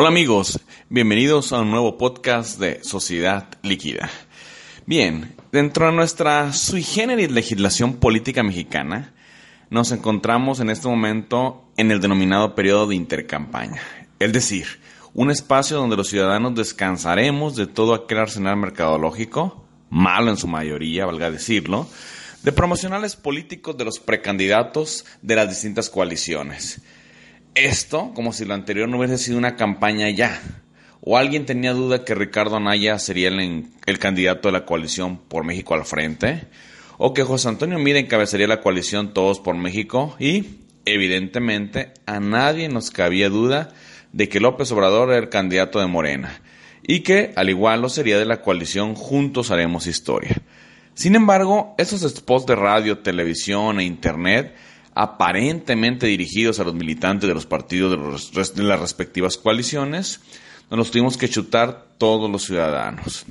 Hola amigos, bienvenidos a un nuevo podcast de Sociedad Líquida. Bien, dentro de nuestra sui generis legislación política mexicana, nos encontramos en este momento en el denominado periodo de intercampaña, es decir, un espacio donde los ciudadanos descansaremos de todo aquel arsenal mercadológico, malo en su mayoría, valga decirlo, de promocionales políticos de los precandidatos de las distintas coaliciones esto como si lo anterior no hubiese sido una campaña ya. ¿O alguien tenía duda que Ricardo Anaya sería el, candidato de la coalición por México al frente? ¿O que José Antonio Mira encabezaría la coalición Todos por México? Y, evidentemente, a nadie nos cabía duda de que López Obrador era el candidato de Morena y que, al igual, lo sería de la coalición Juntos Haremos Historia. Sin embargo, esos spots de radio, televisión e internet aparentemente dirigidos a los militantes de los partidos de, las respectivas coaliciones, nos los tuvimos que chutar todos los ciudadanos.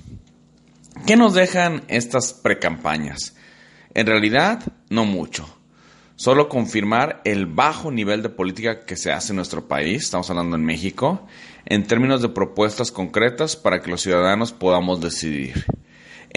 ¿Qué nos dejan estas precampañas? En realidad, no mucho. Solo confirmar el bajo nivel de política que se hace en nuestro país, estamos hablando en México, en términos de propuestas concretas para que los ciudadanos podamos decidir.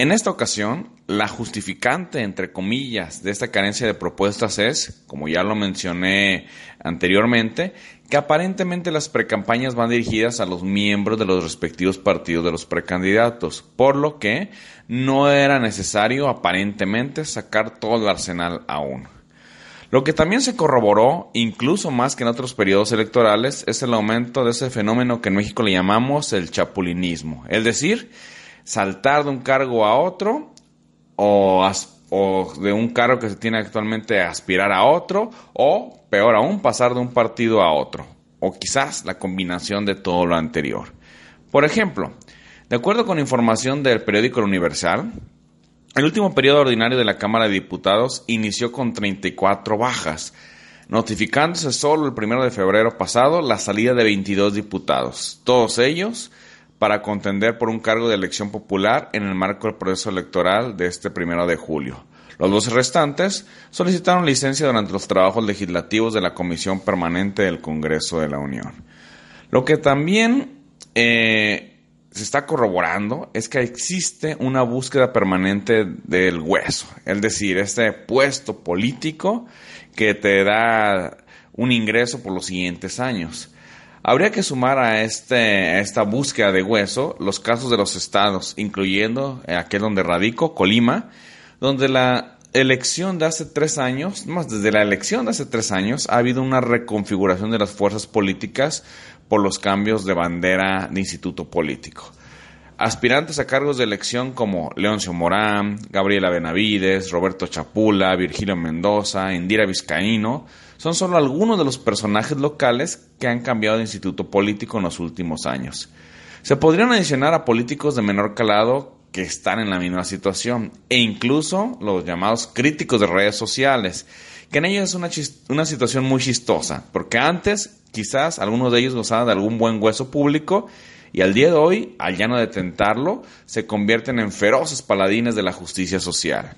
En esta ocasión, la justificante, entre comillas, de esta carencia de propuestas es, como ya lo mencioné anteriormente, que aparentemente las precampañas van dirigidas a los miembros de los respectivos partidos de los precandidatos, por lo que no era necesario aparentemente sacar todo el arsenal aún. Lo que también se corroboró, incluso más que en otros periodos electorales, es el aumento de ese fenómeno que en México le llamamos el chapulinismo, es decir, saltar de un cargo a otro o, de un cargo que se tiene actualmente aspirar a otro o, peor aún, pasar de un partido a otro o quizás la combinación de todo lo anterior. Por ejemplo, de acuerdo con información del periódico Universal, el último periodo ordinario de la Cámara de Diputados inició con 34 bajas, notificándose solo el primero de febrero pasado la salida de 22 diputados, todos ellos para contender por un cargo de elección popular en el marco del proceso electoral de este primero de julio. Los dos restantes solicitaron licencia durante los trabajos legislativos de la Comisión Permanente del Congreso de la Unión. Lo que también eh, se está corroborando es que existe una búsqueda permanente del hueso, es decir, este puesto político que te da un ingreso por los siguientes años. Habría que sumar a, este, esta búsqueda de hueso los casos de los estados, incluyendo aquel donde radico, Colima, donde la elección de hace tres años, más desde la elección de hace tres años, ha habido una reconfiguración de las fuerzas políticas por los cambios de bandera de instituto político. Aspirantes a cargos de elección como Leoncio Morán, Gabriela Benavides, Roberto Chapula, Virgilio Mendoza, Indira Vizcaíno, son solo algunos de los personajes locales que han cambiado de instituto político en los últimos años. Se podrían adicionar a políticos de menor calado que están en la misma situación, e incluso los llamados críticos de redes sociales, que en ellos es una, una situación muy chistosa, porque antes quizás algunos de ellos gozaban de algún buen hueso público y al día de hoy, al ya no detentarlo, se convierten en feroces paladines de la justicia social.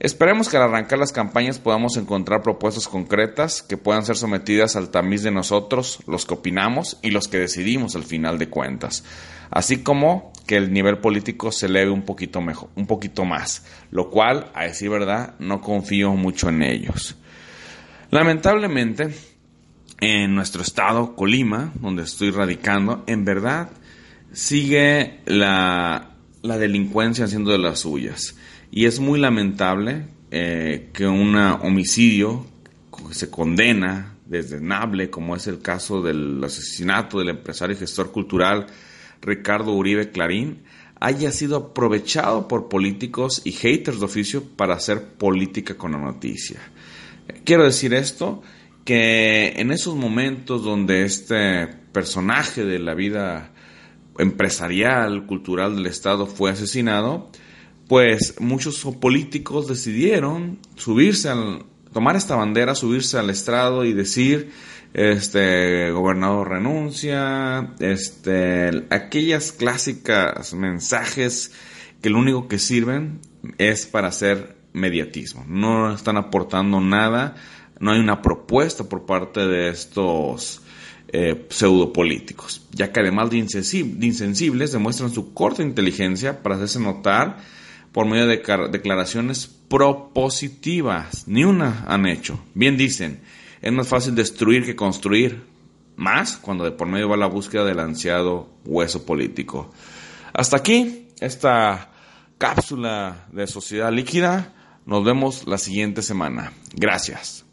Esperemos que al arrancar las campañas podamos encontrar propuestas concretas que puedan ser sometidas al tamiz de nosotros, los que opinamos y los que decidimos al final de cuentas, así como que el nivel político se eleve un poquito mejor, un poquito más, lo cual, a decir verdad, no confío mucho en ellos. Lamentablemente, en nuestro estado, Colima, donde estoy radicando, en verdad sigue la, la delincuencia haciendo de las suyas. Y es muy lamentable eh, que un homicidio se condena desdenable, como es el caso del asesinato del empresario y gestor cultural Ricardo Uribe Clarín, haya sido aprovechado por políticos y haters de oficio para hacer política con la noticia. Quiero decir esto, que en esos momentos donde este personaje de la vida empresarial, cultural del Estado fue asesinado, pues muchos políticos decidieron subirse al, tomar esta bandera, subirse al estrado y decir, este, gobernador renuncia, este, aquellas clásicas mensajes que lo único que sirven es para hacer mediatismo, no están aportando nada, no hay una propuesta por parte de estos eh, pseudopolíticos, ya que además de, insensibles demuestran su corta inteligencia para hacerse notar por medio de declaraciones propositivas. Ni una han hecho. Bien dicen, es más fácil destruir que construir, más cuando de por medio va la búsqueda del ansiado hueso político. Hasta aquí esta cápsula de sociedad líquida. Nos vemos la siguiente semana. Gracias.